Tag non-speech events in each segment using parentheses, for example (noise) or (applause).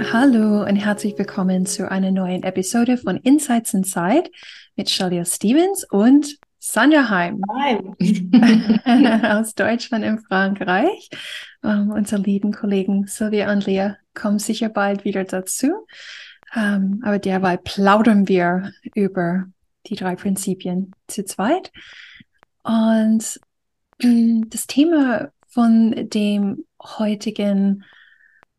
Hallo und herzlich willkommen zu einer neuen Episode von Insights Inside mit Shalia Stevens und Sandra Heim (laughs) aus Deutschland in Frankreich. Um, unsere lieben Kollegen Sylvia und Lea kommen sicher bald wieder dazu. Um, aber derweil plaudern wir über die drei Prinzipien zu zweit. Und das Thema von dem heutigen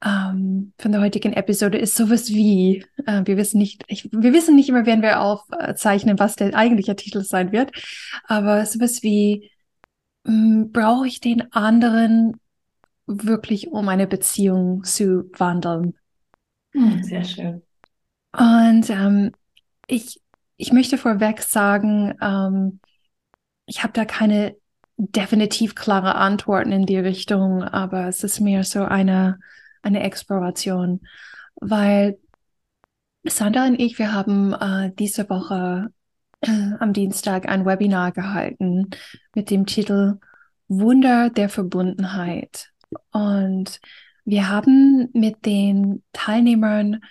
ähm, von der heutigen Episode ist sowas wie, äh, wir wissen nicht, ich, wir wissen nicht immer, werden wir aufzeichnen, was der eigentliche Titel sein wird, aber sowas wie, hm, brauche ich den anderen wirklich, um eine Beziehung zu wandeln? Hm, sehr schön. Und ähm, ich, ich möchte vorweg sagen, ähm, ich habe da keine definitiv klare Antworten in die Richtung, aber es ist mehr so eine eine Exploration, weil Sandra und ich, wir haben äh, diese Woche äh, am Dienstag ein Webinar gehalten mit dem Titel Wunder der Verbundenheit. Und wir haben mit den Teilnehmern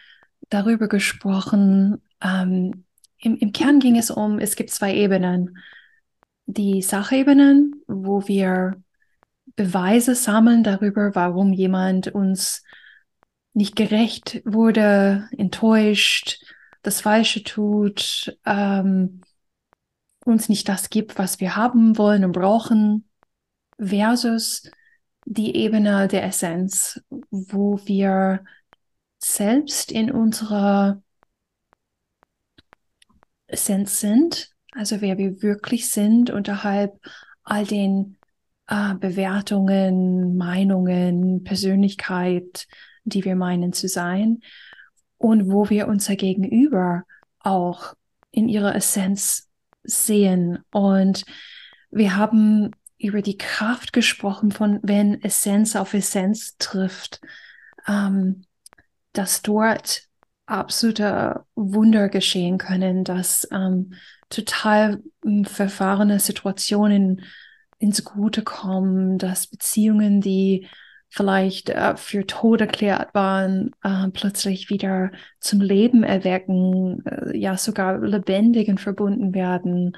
darüber gesprochen. Ähm, im, Im Kern ging es um, es gibt zwei Ebenen. Die Sachebenen, wo wir Beweise sammeln darüber, warum jemand uns nicht gerecht wurde, enttäuscht, das Falsche tut, ähm, uns nicht das gibt, was wir haben wollen und brauchen, versus die Ebene der Essenz, wo wir selbst in unserer Essenz sind, also wer wir wirklich sind unterhalb all den äh, Bewertungen, Meinungen, Persönlichkeit, die wir meinen zu sein und wo wir unser Gegenüber auch in ihrer Essenz sehen. Und wir haben über die Kraft gesprochen von, wenn Essenz auf Essenz trifft, ähm, dass dort absolute Wunder geschehen können, dass ähm, total ähm, verfahrene Situationen ins Gute kommen, dass Beziehungen, die vielleicht äh, für tot erklärt waren, äh, plötzlich wieder zum Leben erwecken, äh, ja sogar lebendig und verbunden werden.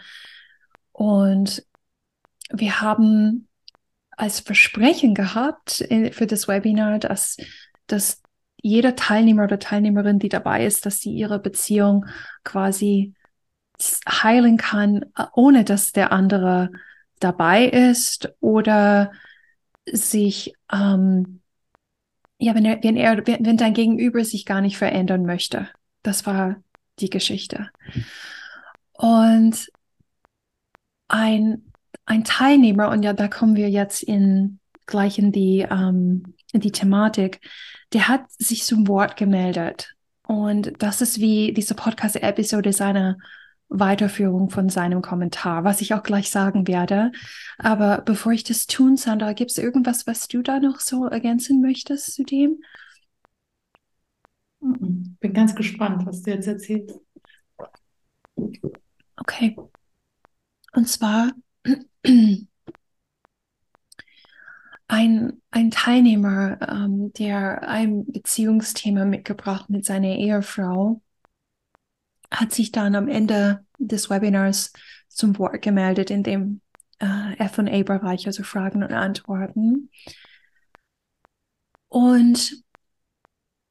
Und wir haben als Versprechen gehabt in, für das Webinar, dass, dass jeder Teilnehmer oder Teilnehmerin, die dabei ist, dass sie ihre Beziehung quasi heilen kann, äh, ohne dass der andere dabei ist oder sich, ähm, ja, wenn er, wenn er, wenn dein Gegenüber sich gar nicht verändern möchte. Das war die Geschichte. Und ein, ein Teilnehmer, und ja, da kommen wir jetzt in, gleich in die, ähm, in die Thematik, der hat sich zum Wort gemeldet. Und das ist wie diese Podcast-Episode seiner Weiterführung von seinem Kommentar, was ich auch gleich sagen werde. Aber bevor ich das tun, Sandra, gibt es irgendwas, was du da noch so ergänzen möchtest zu dem? Mhm. Bin ganz gespannt, was du jetzt erzählst. Okay. Und zwar ein, ein Teilnehmer, ähm, der ein Beziehungsthema mitgebracht mit seiner Ehefrau hat sich dann am Ende des Webinars zum Wort gemeldet in dem äh, FA-Bereich, also Fragen und Antworten. Und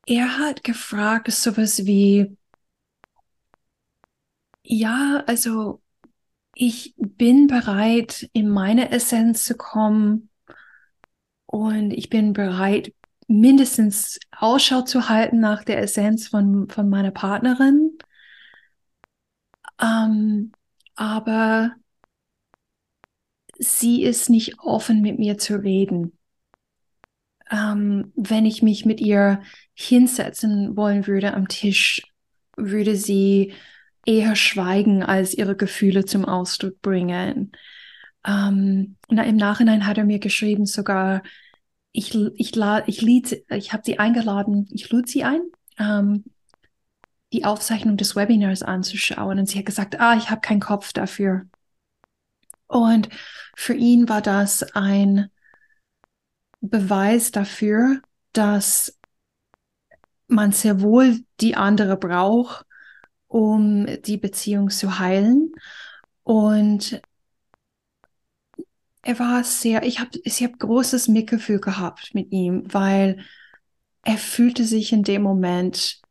er hat gefragt, sowas wie, ja, also ich bin bereit, in meine Essenz zu kommen und ich bin bereit, mindestens Ausschau zu halten nach der Essenz von, von meiner Partnerin. Ähm, aber sie ist nicht offen mit mir zu reden. ähm, wenn ich mich mit ihr hinsetzen wollen würde am Tisch, würde sie eher schweigen, als ihre Gefühle zum Ausdruck bringen. Ähm, und im Nachhinein hat er mir geschrieben, sogar, ich, ich, ich, lied, ich habe sie eingeladen, ich lud sie ein, ähm, die Aufzeichnung des Webinars anzuschauen. Und sie hat gesagt, ah, ich habe keinen Kopf dafür. Und für ihn war das ein Beweis dafür, dass man sehr wohl die andere braucht, um die Beziehung zu heilen. Und er war sehr, ich habe ich hab großes Mitgefühl gehabt mit ihm, weil er fühlte sich in dem Moment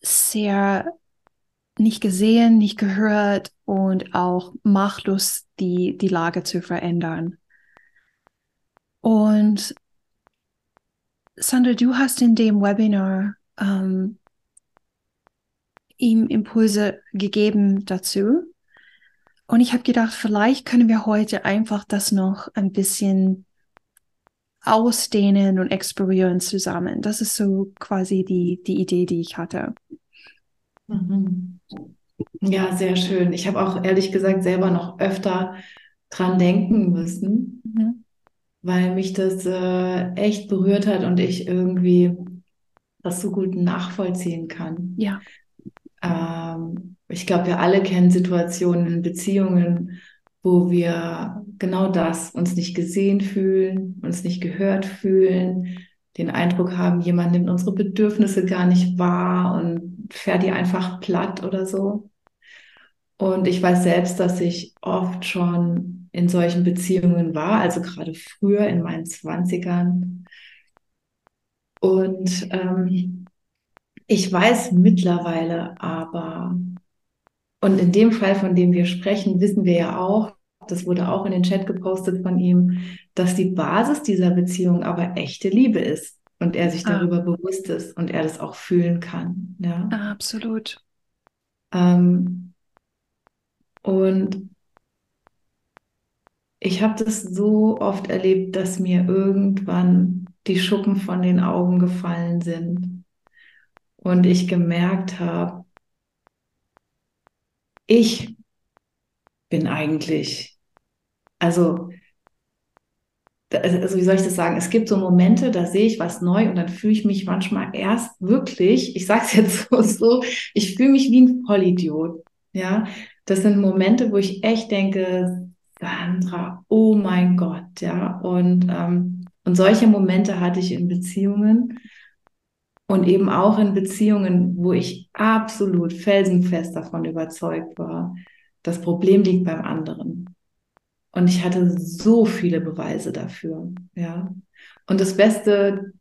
sehr nicht gesehen, nicht gehört und auch machtlos die, die Lage zu verändern. Und Sandra, du hast in dem Webinar ähm, ihm Impulse gegeben dazu. Und ich habe gedacht, vielleicht können wir heute einfach das noch ein bisschen ausdehnen und explorieren zusammen. Das ist so quasi die, die Idee, die ich hatte. Mhm. Ja, sehr schön. Ich habe auch ehrlich gesagt selber noch öfter dran denken müssen, mhm. weil mich das äh, echt berührt hat und ich irgendwie das so gut nachvollziehen kann. Ja. Ähm, ich glaube, wir alle kennen Situationen in Beziehungen, wo wir genau das, uns nicht gesehen fühlen, uns nicht gehört fühlen, den Eindruck haben, jemand nimmt unsere Bedürfnisse gar nicht wahr und fährt die einfach platt oder so. Und ich weiß selbst, dass ich oft schon in solchen Beziehungen war, also gerade früher in meinen Zwanzigern. Und ähm, ich weiß mittlerweile aber, und in dem Fall, von dem wir sprechen, wissen wir ja auch, das wurde auch in den Chat gepostet von ihm, dass die Basis dieser Beziehung aber echte Liebe ist und er sich ah. darüber bewusst ist und er das auch fühlen kann. Ja, ah, absolut. Ähm, und ich habe das so oft erlebt, dass mir irgendwann die Schuppen von den Augen gefallen sind und ich gemerkt habe, ich bin eigentlich, also, also wie soll ich das sagen? Es gibt so Momente, da sehe ich was neu und dann fühle ich mich manchmal erst wirklich, ich sage es jetzt (laughs) so, so ich fühle mich wie ein Vollidiot. Ja, das sind Momente, wo ich echt denke, Sandra, oh mein Gott, ja. Und, ähm, und solche Momente hatte ich in Beziehungen und eben auch in Beziehungen, wo ich absolut felsenfest davon überzeugt war, das Problem liegt beim anderen. Und ich hatte so viele Beweise dafür, ja. Und das beste,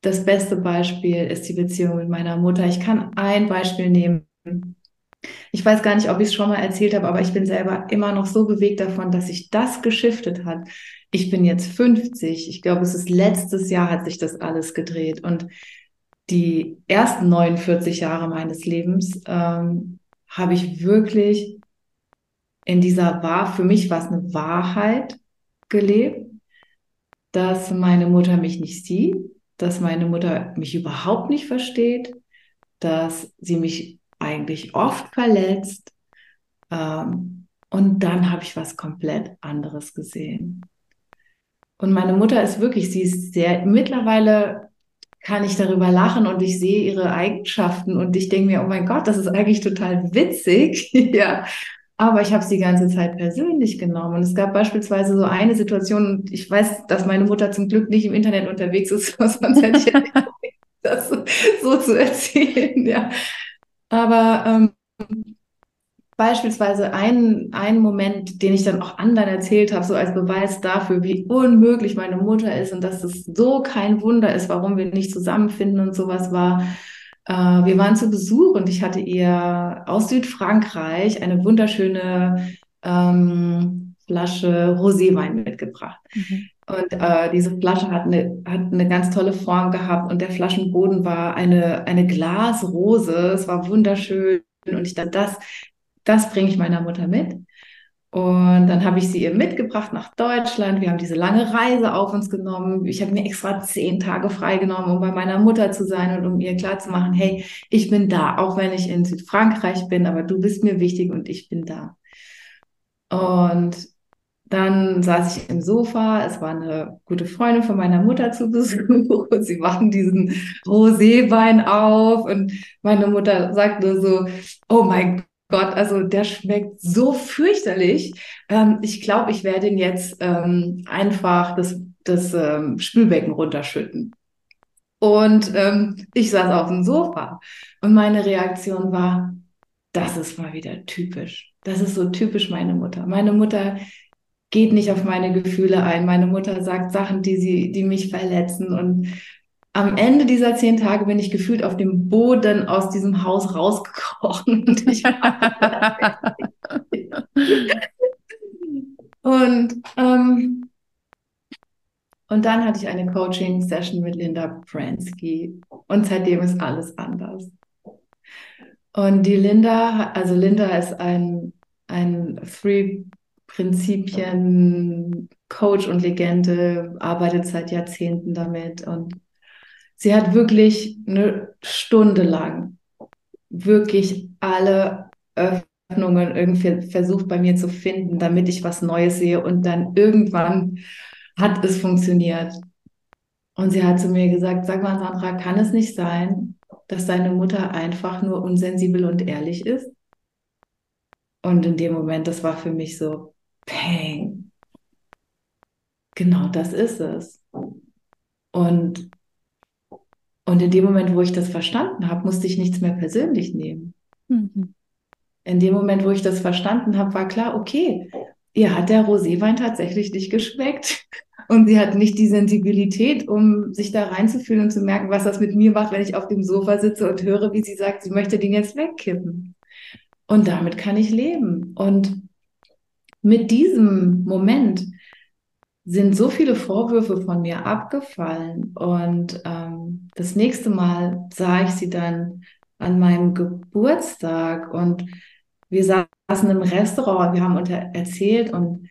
das beste Beispiel ist die Beziehung mit meiner Mutter. Ich kann ein Beispiel nehmen. Ich weiß gar nicht, ob ich es schon mal erzählt habe, aber ich bin selber immer noch so bewegt davon, dass sich das geschiftet hat. Ich bin jetzt 50. Ich glaube, es ist letztes Jahr hat sich das alles gedreht. Und die ersten 49 Jahre meines Lebens ähm, habe ich wirklich in dieser wahr, für mich war es eine Wahrheit gelebt, dass meine Mutter mich nicht sieht, dass meine Mutter mich überhaupt nicht versteht, dass sie mich eigentlich oft verletzt. Ähm, und dann habe ich was komplett anderes gesehen. Und meine Mutter ist wirklich, sie ist sehr, mittlerweile kann ich darüber lachen und ich sehe ihre Eigenschaften und ich denke mir, oh mein Gott, das ist eigentlich total witzig, (laughs) ja. Aber ich habe es die ganze Zeit persönlich genommen. Und es gab beispielsweise so eine Situation, und ich weiß, dass meine Mutter zum Glück nicht im Internet unterwegs ist, (laughs) sonst hätte ich ja (laughs) das so zu erzählen, ja. Aber ähm, beispielsweise ein, ein Moment, den ich dann auch anderen erzählt habe, so als Beweis dafür, wie unmöglich meine Mutter ist und dass es so kein Wunder ist, warum wir nicht zusammenfinden und sowas war. Äh, wir waren zu Besuch und ich hatte ihr aus Südfrankreich eine wunderschöne ähm, Flasche Roséwein mitgebracht. Mhm. Und äh, diese Flasche hat eine, hat eine ganz tolle Form gehabt und der Flaschenboden war eine, eine Glasrose. Es war wunderschön. Und ich dachte, das das bringe ich meiner Mutter mit. Und dann habe ich sie ihr mitgebracht nach Deutschland. Wir haben diese lange Reise auf uns genommen. Ich habe mir extra zehn Tage freigenommen, um bei meiner Mutter zu sein und um ihr klarzumachen, hey, ich bin da, auch wenn ich in Südfrankreich bin, aber du bist mir wichtig und ich bin da. Und dann saß ich im Sofa. Es war eine gute Freundin von meiner Mutter zu Besuch und (laughs) sie machen diesen Roséwein auf und meine Mutter sagte so, oh mein Gott, also der schmeckt so fürchterlich. Ähm, ich glaube, ich werde ihn jetzt ähm, einfach das, das ähm, Spülbecken runterschütten. Und ähm, ich saß auf dem Sofa und meine Reaktion war, das ist mal wieder typisch. Das ist so typisch meine Mutter. Meine Mutter geht nicht auf meine Gefühle ein. Meine Mutter sagt Sachen, die sie, die mich verletzen und am Ende dieser zehn Tage bin ich gefühlt auf dem Boden aus diesem Haus rausgekrochen. (laughs) Und, (laughs) und, ähm, und dann hatte ich eine Coaching-Session mit Linda Pransky und seitdem ist alles anders. Und die Linda, also Linda ist ein, ein Three-Prinzipien Coach und Legende, arbeitet seit Jahrzehnten damit und Sie hat wirklich eine Stunde lang wirklich alle Öffnungen irgendwie versucht bei mir zu finden, damit ich was Neues sehe. Und dann irgendwann hat es funktioniert. Und sie hat zu mir gesagt, sag mal, Sandra, kann es nicht sein, dass deine Mutter einfach nur unsensibel und ehrlich ist? Und in dem Moment, das war für mich so, peng. Genau das ist es. Und und in dem Moment, wo ich das verstanden habe, musste ich nichts mehr persönlich nehmen. Mhm. In dem Moment, wo ich das verstanden habe, war klar, okay, ihr hat der Roséwein tatsächlich nicht geschmeckt. (laughs) Und sie hat nicht die Sensibilität, um sich da reinzufühlen und zu merken, was das mit mir macht, wenn ich auf dem Sofa sitze und höre, wie sie sagt, sie möchte den jetzt wegkippen. Und damit kann ich leben. Und mit diesem Moment sind so viele Vorwürfe von mir abgefallen. Und ähm, das nächste Mal sah ich sie dann an meinem Geburtstag und wir saßen im Restaurant, wir haben unter erzählt und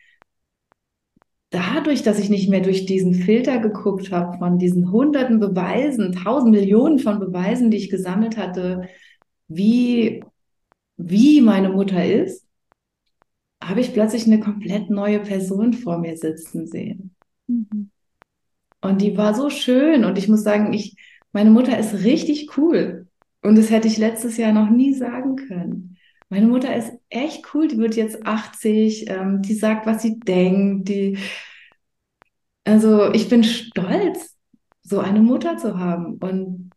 dadurch, dass ich nicht mehr durch diesen Filter geguckt habe von diesen hunderten Beweisen, tausend Millionen von Beweisen, die ich gesammelt hatte, wie, wie meine Mutter ist, habe ich plötzlich eine komplett neue Person vor mir sitzen sehen. Mhm. Und die war so schön und ich muss sagen, ich, meine Mutter ist richtig cool. Und das hätte ich letztes Jahr noch nie sagen können. Meine Mutter ist echt cool, die wird jetzt 80, ähm, die sagt, was sie denkt, die, also ich bin stolz, so eine Mutter zu haben. Und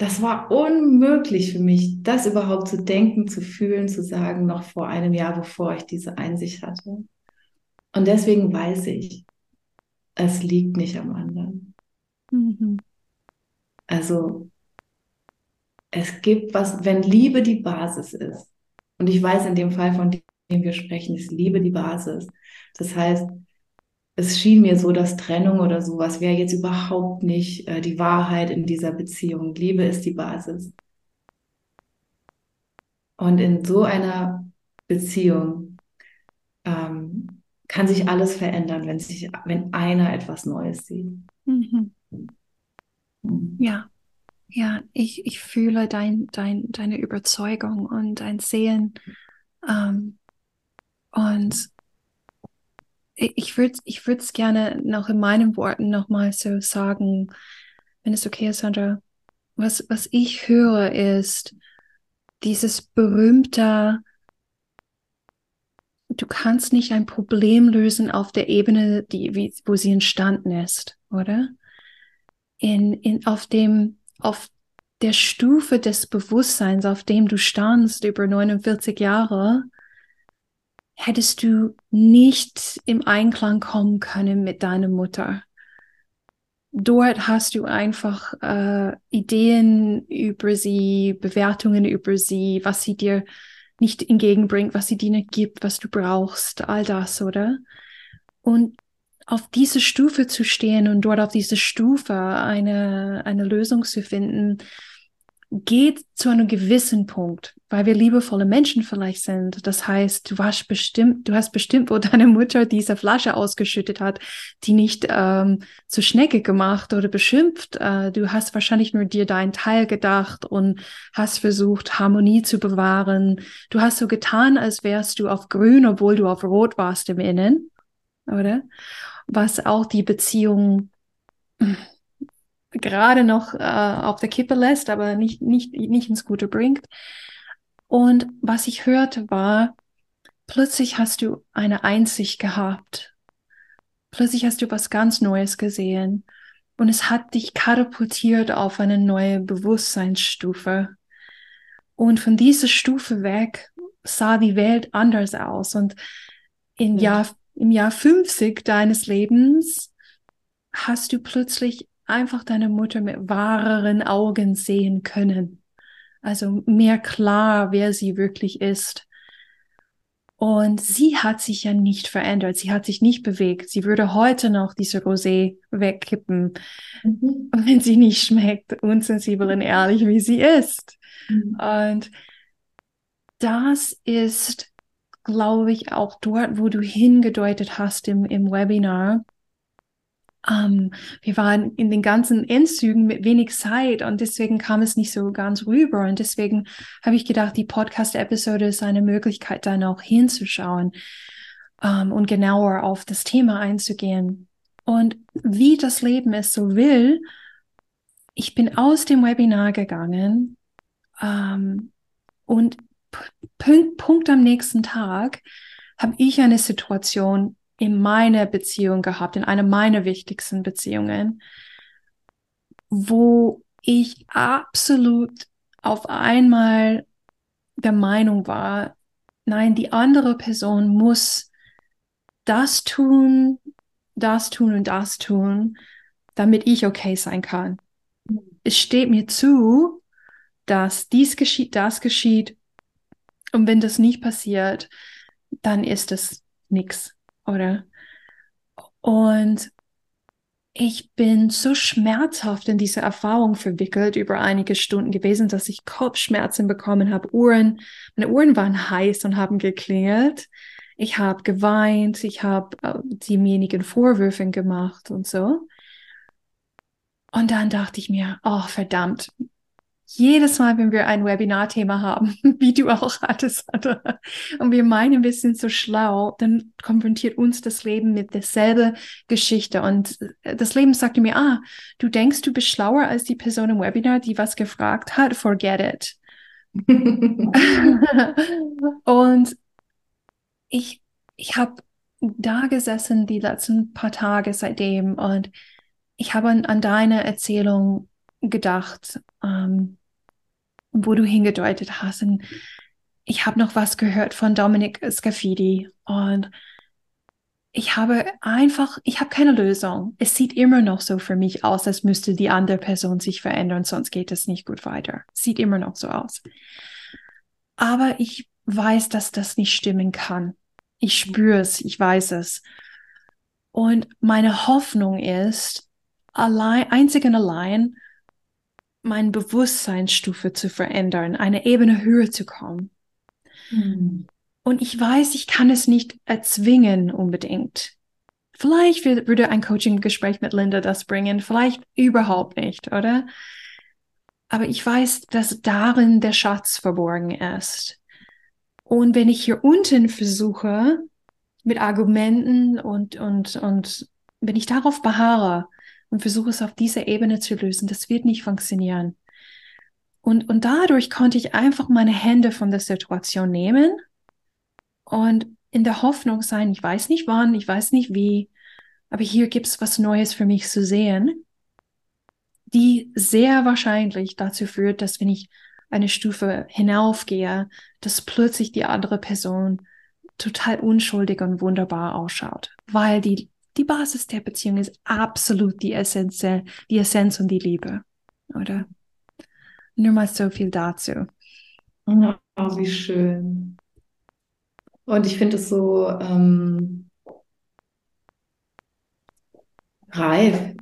das war unmöglich für mich, das überhaupt zu denken, zu fühlen, zu sagen, noch vor einem Jahr, bevor ich diese Einsicht hatte. Und deswegen weiß ich, es liegt nicht am anderen. Mhm. Also es gibt was, wenn Liebe die Basis ist, und ich weiß in dem Fall, von dem wir sprechen, ist Liebe die Basis. Das heißt, es schien mir so, dass Trennung oder sowas wäre jetzt überhaupt nicht äh, die Wahrheit in dieser Beziehung. Liebe ist die Basis. Und in so einer Beziehung ähm, kann sich alles verändern, wenn, sich, wenn einer etwas Neues sieht. Mhm. mhm. Ja, ja, ich, ich fühle dein, dein, deine Überzeugung und dein Sehen. Ähm, und ich würde ich es gerne noch in meinen Worten nochmal so sagen, wenn es okay ist, Sandra. Was, was ich höre, ist dieses berühmte, du kannst nicht ein Problem lösen auf der Ebene, die, wie, wo sie entstanden ist, oder? In, in, auf dem, auf der Stufe des Bewusstseins, auf dem du standst über 49 Jahre, hättest du nicht im Einklang kommen können mit deiner Mutter. Dort hast du einfach äh, Ideen über sie, Bewertungen über sie, was sie dir nicht entgegenbringt, was sie dir nicht gibt, was du brauchst, all das, oder? Und auf diese Stufe zu stehen und dort auf diese Stufe eine, eine Lösung zu finden, geht zu einem gewissen Punkt, weil wir liebevolle Menschen vielleicht sind. Das heißt, du hast bestimmt, du hast bestimmt, wo (laughs) deine Mutter diese Flasche ausgeschüttet hat, die nicht ähm, zu Schnecke gemacht oder beschimpft. Äh, du hast wahrscheinlich nur dir deinen Teil gedacht und hast versucht, Harmonie zu bewahren. Du hast so getan, als wärst du auf grün, obwohl du auf rot warst im Innen, oder? Was auch die Beziehung gerade noch äh, auf der Kippe lässt, aber nicht, nicht, nicht ins Gute bringt. Und was ich hörte war, plötzlich hast du eine Einsicht gehabt. Plötzlich hast du was ganz Neues gesehen. Und es hat dich katapultiert auf eine neue Bewusstseinsstufe. Und von dieser Stufe weg sah die Welt anders aus. Und im, ja. Jahr, im Jahr 50 deines Lebens hast du plötzlich einfach deine Mutter mit wahreren Augen sehen können. Also mehr klar, wer sie wirklich ist. Und sie hat sich ja nicht verändert. Sie hat sich nicht bewegt. Sie würde heute noch diese Rosé wegkippen, mhm. wenn sie nicht schmeckt, unsensibel und ehrlich, wie sie ist. Mhm. Und das ist, glaube ich, auch dort, wo du hingedeutet hast im, im Webinar, ähm, wir waren in den ganzen Endzügen mit wenig Zeit und deswegen kam es nicht so ganz rüber. Und deswegen habe ich gedacht, die Podcast-Episode ist eine Möglichkeit, dann auch hinzuschauen ähm, und genauer auf das Thema einzugehen. Und wie das Leben es so will, ich bin aus dem Webinar gegangen ähm, und Punkt, Punkt am nächsten Tag habe ich eine Situation in meiner Beziehung gehabt, in einer meiner wichtigsten Beziehungen, wo ich absolut auf einmal der Meinung war, nein, die andere Person muss das tun, das tun und das tun, damit ich okay sein kann. Es steht mir zu, dass dies geschieht, das geschieht. Und wenn das nicht passiert, dann ist es nichts oder? Und ich bin so schmerzhaft in diese Erfahrung verwickelt über einige Stunden gewesen, dass ich Kopfschmerzen bekommen habe. Uhren, meine Uhren waren heiß und haben geklingelt. Ich habe geweint, ich habe äh, demjenigen Vorwürfe gemacht und so. Und dann dachte ich mir, oh verdammt, jedes Mal, wenn wir ein Webinar-Thema haben, (laughs) wie du auch hattest, und wir meinen, wir sind so schlau, dann konfrontiert uns das Leben mit derselben Geschichte. Und äh, das Leben sagte mir, ah, du denkst, du bist schlauer als die Person im Webinar, die was gefragt hat, forget it. (laughs) und ich, ich habe da gesessen die letzten paar Tage seitdem und ich habe an, an deine Erzählung gedacht. Ähm, wo du hingedeutet hast. Und ich habe noch was gehört von Dominik Scafidi und ich habe einfach, ich habe keine Lösung. Es sieht immer noch so für mich aus, als müsste die andere Person sich verändern, sonst geht es nicht gut weiter. Sieht immer noch so aus. Aber ich weiß, dass das nicht stimmen kann. Ich spüre es, ich weiß es. Und meine Hoffnung ist, allein, einzig und allein, meine Bewusstseinsstufe zu verändern, eine Ebene höher zu kommen. Mhm. Und ich weiß, ich kann es nicht erzwingen unbedingt. Vielleicht würde ein Coaching-Gespräch mit Linda das bringen, vielleicht überhaupt nicht, oder? Aber ich weiß, dass darin der Schatz verborgen ist. Und wenn ich hier unten versuche, mit Argumenten und, und, und wenn ich darauf beharre, und versuche es auf dieser Ebene zu lösen. Das wird nicht funktionieren. Und, und dadurch konnte ich einfach meine Hände von der Situation nehmen und in der Hoffnung sein, ich weiß nicht wann, ich weiß nicht wie, aber hier gibt es was Neues für mich zu sehen, die sehr wahrscheinlich dazu führt, dass wenn ich eine Stufe hinaufgehe, dass plötzlich die andere Person total unschuldig und wunderbar ausschaut, weil die die Basis der Beziehung ist absolut die Essenz, die Essenz und die Liebe, oder? Nur mal so viel dazu. Oh, wie schön. Und ich finde es so ähm, reif,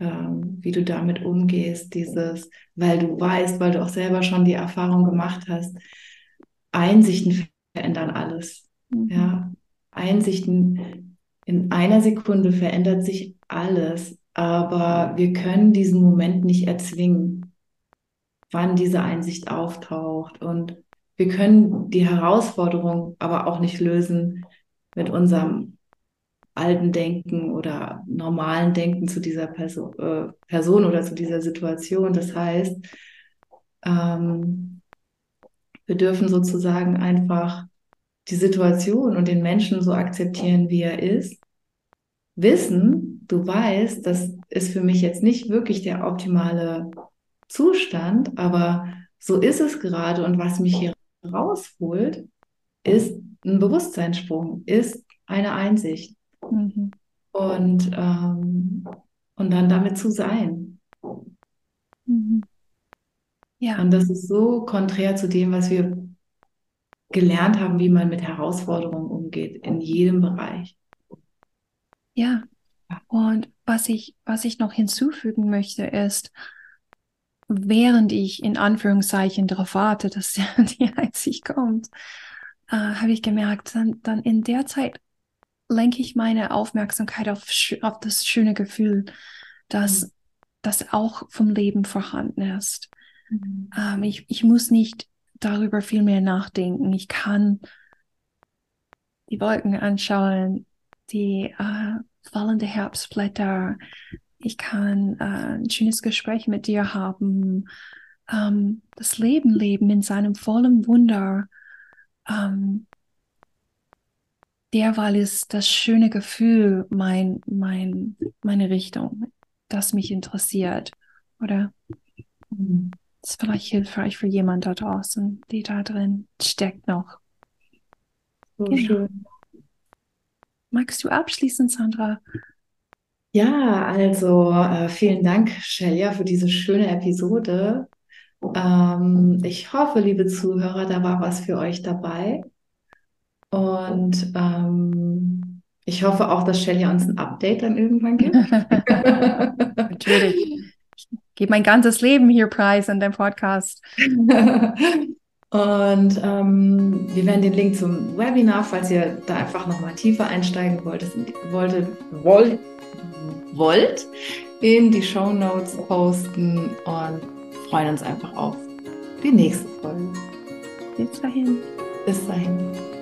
ähm, wie du damit umgehst, dieses, weil du weißt, weil du auch selber schon die Erfahrung gemacht hast, Einsichten verändern alles. Mhm. Ja, Einsichten in einer Sekunde verändert sich alles, aber wir können diesen Moment nicht erzwingen, wann diese Einsicht auftaucht und wir können die Herausforderung aber auch nicht lösen mit unserem alten Denken oder normalen Denken zu dieser Perso äh, Person oder zu dieser Situation. Das heißt, ähm, wir dürfen sozusagen einfach die Situation und den Menschen so akzeptieren, wie er ist. Wissen, du weißt, das ist für mich jetzt nicht wirklich der optimale Zustand, aber so ist es gerade und was mich hier rausholt, ist ein Bewusstseinssprung, ist eine Einsicht. Mhm. Und, ähm, und dann damit zu sein. Mhm. Ja. Und das ist so konträr zu dem, was wir gelernt haben, wie man mit Herausforderungen umgeht, in jedem Bereich. Ja. Und was ich, was ich noch hinzufügen möchte, ist, während ich in Anführungszeichen darauf warte, dass (laughs) die Einsicht kommt, äh, habe ich gemerkt, dann, dann in der Zeit lenke ich meine Aufmerksamkeit auf, auf das schöne Gefühl, dass mhm. das auch vom Leben vorhanden ist. Mhm. Ähm, ich, ich muss nicht darüber viel mehr nachdenken. Ich kann die Wolken anschauen, die äh, fallende Herbstblätter. Ich kann äh, ein schönes Gespräch mit dir haben. Ähm, das Leben leben in seinem vollen Wunder. Ähm, derweil ist das schöne Gefühl mein, mein, meine Richtung, das mich interessiert. Oder mhm. Das ist vielleicht hilfreich für jemand da draußen, die da drin steckt noch. So genau. schön. Magst du abschließen, Sandra? Ja, also äh, vielen Dank, Shelia, für diese schöne Episode. Ähm, ich hoffe, liebe Zuhörer, da war was für euch dabei. Und ähm, ich hoffe auch, dass Shelly uns ein Update dann irgendwann gibt. (laughs) (laughs) Natürlich. Gebe mein ganzes Leben hier preis an dem Podcast. (laughs) Und ähm, wir werden den Link zum Webinar, falls ihr da einfach nochmal tiefer einsteigen wolltet, wolltet, wollt, wollt, in die Show Notes posten und freuen uns einfach auf die nächste Folge. Bis dahin. Bis dahin.